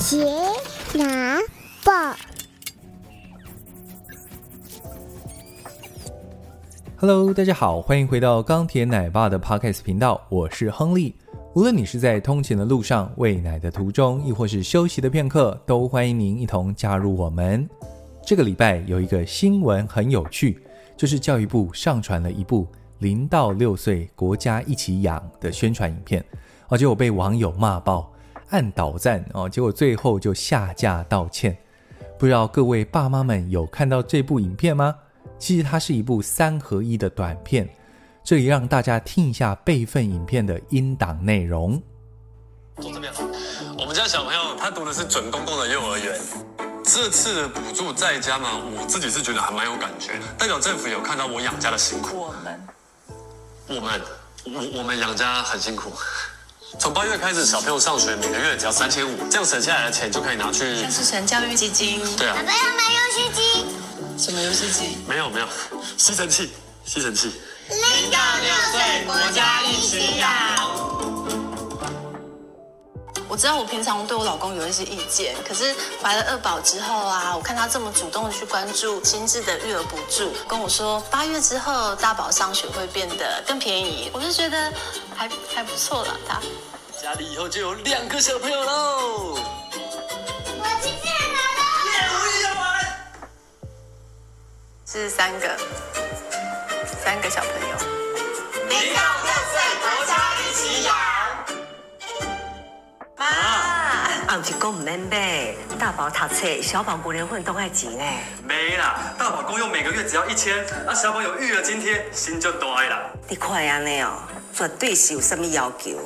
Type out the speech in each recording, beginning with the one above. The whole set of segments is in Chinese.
杰拿报，Hello，大家好，欢迎回到钢铁奶爸的 Podcast 频道，我是亨利。无论你是在通勤的路上、喂奶的途中，亦或是休息的片刻，都欢迎您一同加入我们。这个礼拜有一个新闻很有趣，就是教育部上传了一部零到六岁国家一起养的宣传影片，而且我被网友骂爆。按倒赞哦，结果最后就下架道歉。不知道各位爸妈们有看到这部影片吗？其实它是一部三合一的短片。这里让大家听一下备份影片的音档内容。坐这边，我们家小朋友他读的是准公共的幼儿园。这次的补助在家嘛，我自己是觉得还蛮有感觉的，代表政府有看到我养家的辛苦。我们，我们，我我们养家很辛苦。从八月开始，小朋友上学每个月只要三千五，这样省下来的钱就可以拿去，就是省教育基金。对啊。爸爸要买游戏机？什么游戏机？没有没有，吸尘器，吸尘器。零到六岁，国家一起养。我知道我平常对我老公有一些意见，可是怀了二宝之后啊，我看他这么主动的去关注新制的育儿补助，跟我说八月之后大宝上学会变得更便宜，我就觉得还还不错了。他家里以后就有两个小朋友喽。我今天拿到。耶，我也要玩。是三个，三个小朋友。没到俺是讲唔免买，大宝读册，小宝过年混都爱钱呢。没啦，大宝公用每个月只要一千，那小宝有育儿津贴，心就大啦。你快安尼哦，绝对是有什么要求？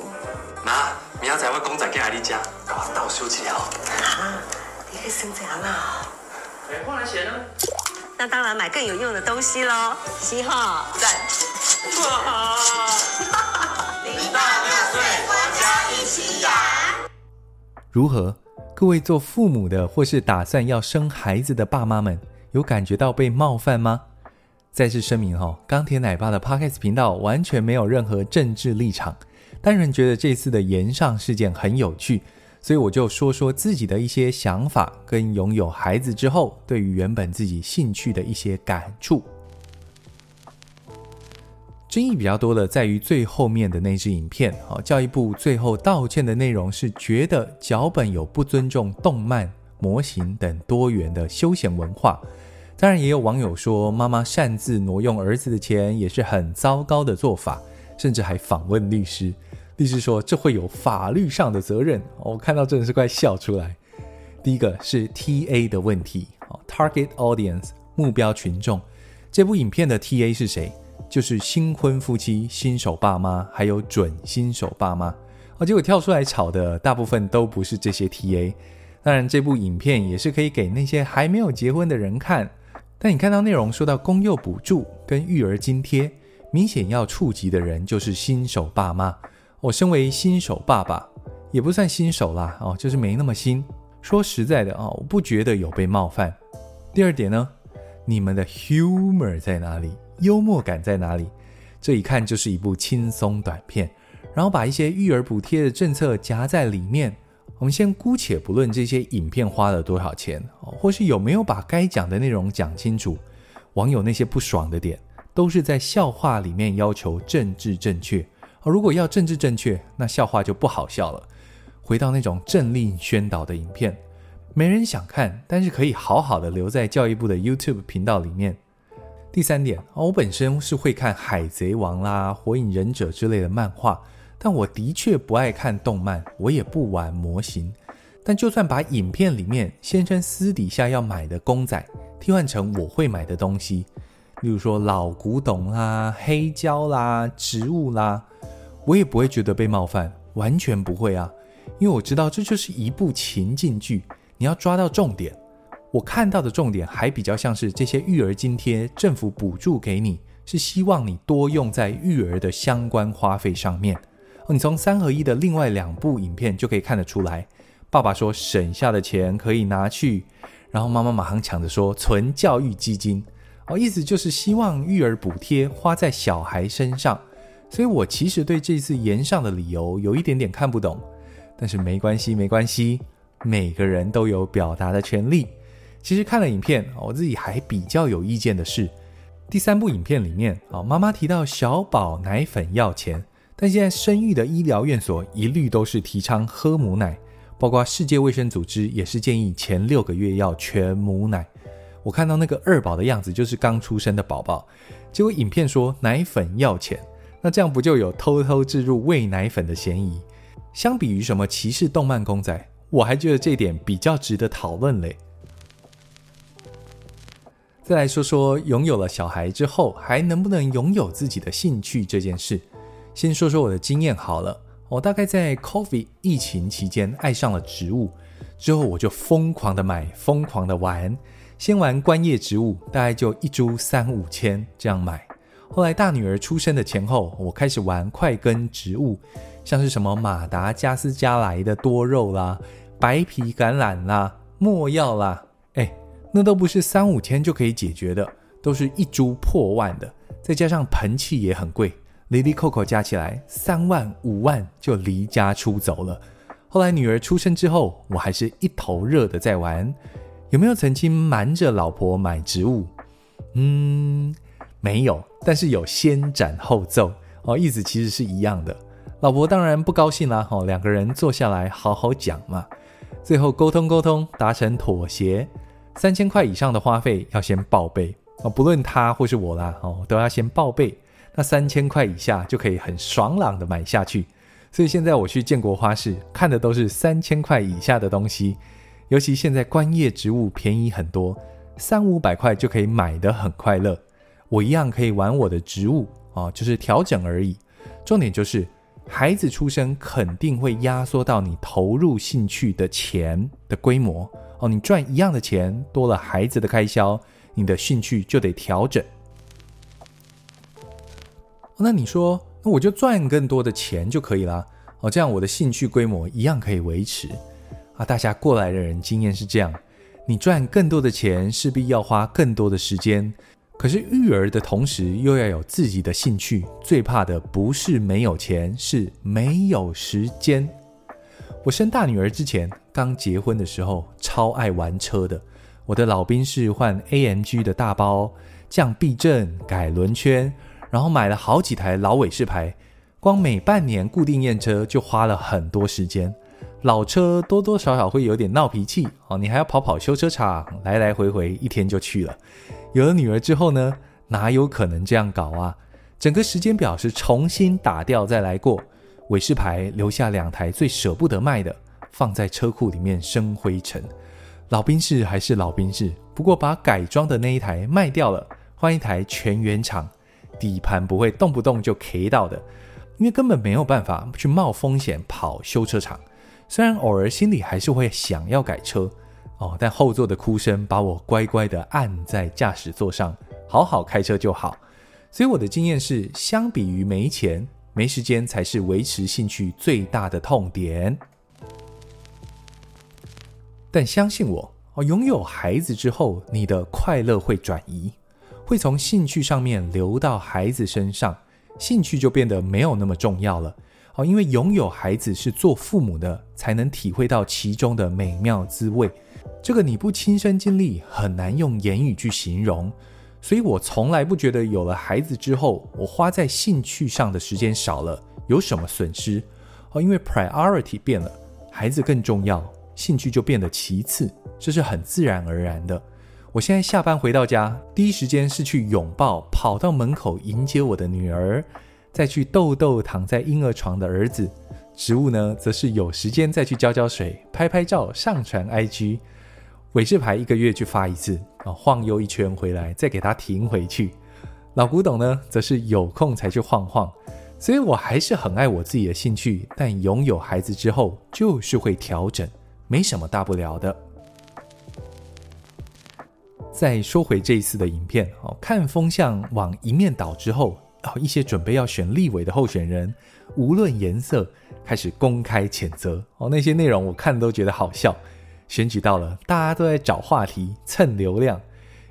妈，明仔载我公仔寄来你家，给我倒收起来哦。啊，你可以生这样啊？哎，换来钱呢？那当然买更有用的东西喽。七号赞。哇！如何？各位做父母的，或是打算要生孩子的爸妈们，有感觉到被冒犯吗？再次声明哈，钢铁奶爸的 Podcast 频道完全没有任何政治立场，单纯觉得这次的炎上事件很有趣，所以我就说说自己的一些想法，跟拥有孩子之后对于原本自己兴趣的一些感触。争议比较多的在于最后面的那支影片，好，教育部最后道歉的内容是觉得脚本有不尊重动漫、模型等多元的休闲文化。当然，也有网友说妈妈擅自挪用儿子的钱也是很糟糕的做法，甚至还访问律师，律师说这会有法律上的责任。我看到真的是快笑出来。第一个是 TA 的问题，Target Audience 目标群众，这部影片的 TA 是谁？就是新婚夫妻、新手爸妈，还有准新手爸妈。哦，结果跳出来吵的大部分都不是这些 TA。当然，这部影片也是可以给那些还没有结婚的人看。但你看到内容说到公幼补助跟育儿津贴，明显要触及的人就是新手爸妈。我身为新手爸爸，也不算新手啦，哦，就是没那么新。说实在的哦，我不觉得有被冒犯。第二点呢，你们的 humor 在哪里？幽默感在哪里？这一看就是一部轻松短片，然后把一些育儿补贴的政策夹在里面。我们先姑且不论这些影片花了多少钱，或是有没有把该讲的内容讲清楚。网友那些不爽的点，都是在笑话里面要求政治正确。而如果要政治正确，那笑话就不好笑了。回到那种政令宣导的影片，没人想看，但是可以好好的留在教育部的 YouTube 频道里面。第三点，我本身是会看《海贼王》啦、《火影忍者》之类的漫画，但我的确不爱看动漫，我也不玩模型。但就算把影片里面先生私底下要买的公仔替换成我会买的东西，例如说老古董啦、黑胶啦、植物啦，我也不会觉得被冒犯，完全不会啊，因为我知道这就是一部情境剧，你要抓到重点。我看到的重点还比较像是这些育儿津贴，政府补助给你，是希望你多用在育儿的相关花费上面。你从三合一的另外两部影片就可以看得出来，爸爸说省下的钱可以拿去，然后妈妈马上抢着说存教育基金，哦，意思就是希望育儿补贴花在小孩身上。所以我其实对这次延上的理由有一点点看不懂，但是没关系，没关系。每个人都有表达的权利。其实看了影片，我自己还比较有意见的是，第三部影片里面啊，妈妈提到小宝奶粉要钱，但现在生育的医疗院所一律都是提倡喝母奶，包括世界卫生组织也是建议前六个月要全母奶。我看到那个二宝的样子，就是刚出生的宝宝，结果影片说奶粉要钱，那这样不就有偷偷置入喂奶粉的嫌疑？相比于什么歧视动漫公仔，我还觉得这点比较值得讨论嘞。再来说说拥有了小孩之后还能不能拥有自己的兴趣这件事。先说说我的经验好了，我大概在 COVID 疫情期间爱上了植物，之后我就疯狂的买，疯狂的玩。先玩观叶植物，大概就一株三五千这样买。后来大女儿出生的前后，我开始玩块根植物，像是什么马达加斯加来的多肉啦、白皮橄榄啦、没药啦，那都不是三五千就可以解决的，都是一株破万的，再加上盆器也很贵，哩哩扣扣加起来三万五万就离家出走了。后来女儿出生之后，我还是一头热的在玩。有没有曾经瞒着老婆买植物？嗯，没有，但是有先斩后奏哦，意思其实是一样的。老婆当然不高兴啦，哦，两个人坐下来好好讲嘛，最后沟通沟通，达成妥协。三千块以上的花费要先报备啊，不论他或是我啦哦，都要先报备。那三千块以下就可以很爽朗的买下去。所以现在我去建国花市看的都是三千块以下的东西，尤其现在观叶植物便宜很多，三五百块就可以买得很快乐。我一样可以玩我的植物哦，就是调整而已。重点就是孩子出生肯定会压缩到你投入兴趣的钱的规模。你赚一样的钱，多了孩子的开销，你的兴趣就得调整。那你说，那我就赚更多的钱就可以了。哦，这样我的兴趣规模一样可以维持。啊，大家过来的人经验是这样：你赚更多的钱，势必要花更多的时间。可是育儿的同时，又要有自己的兴趣，最怕的不是没有钱，是没有时间。我生大女儿之前，刚结婚的时候，超爱玩车的。我的老兵是换 AMG 的大包，降避震、改轮圈，然后买了好几台老伟士牌。光每半年固定验车就花了很多时间。老车多多少少会有点闹脾气哦，你还要跑跑修车厂，来来回回一天就去了。有了女儿之后呢，哪有可能这样搞啊？整个时间表是重新打掉再来过。伟士牌留下两台最舍不得卖的，放在车库里面生灰尘。老宾士还是老宾士，不过把改装的那一台卖掉了，换一台全原厂，底盘不会动不动就 K 到的，因为根本没有办法去冒风险跑修车厂。虽然偶尔心里还是会想要改车哦，但后座的哭声把我乖乖的按在驾驶座上，好好开车就好。所以我的经验是，相比于没钱。没时间才是维持兴趣最大的痛点。但相信我哦，拥有孩子之后，你的快乐会转移，会从兴趣上面流到孩子身上，兴趣就变得没有那么重要了哦。因为拥有孩子是做父母的才能体会到其中的美妙滋味，这个你不亲身经历，很难用言语去形容。所以我从来不觉得有了孩子之后，我花在兴趣上的时间少了有什么损失哦，因为 priority 变了，孩子更重要，兴趣就变得其次，这是很自然而然的。我现在下班回到家，第一时间是去拥抱跑到门口迎接我的女儿，再去逗逗躺在婴儿床的儿子。植物呢，则是有时间再去浇浇水、拍拍照、上传 IG。伟士牌一个月去发一次啊，晃悠一圈回来再给它停回去。老古董呢，则是有空才去晃晃。所以我还是很爱我自己的兴趣，但拥有孩子之后就是会调整，没什么大不了的。再说回这一次的影片哦，看风向往一面倒之后，哦，一些准备要选立委的候选人，无论颜色开始公开谴责哦，那些内容我看都觉得好笑。选举到了，大家都在找话题蹭流量。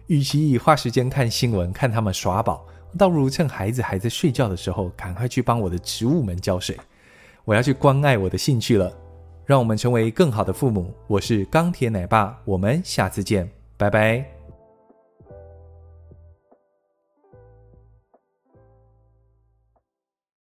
与其花时间看新闻，看他们耍宝，倒不如趁孩子还在睡觉的时候，赶快去帮我的植物们浇水。我要去关爱我的兴趣了。让我们成为更好的父母。我是钢铁奶爸，我们下次见，拜拜。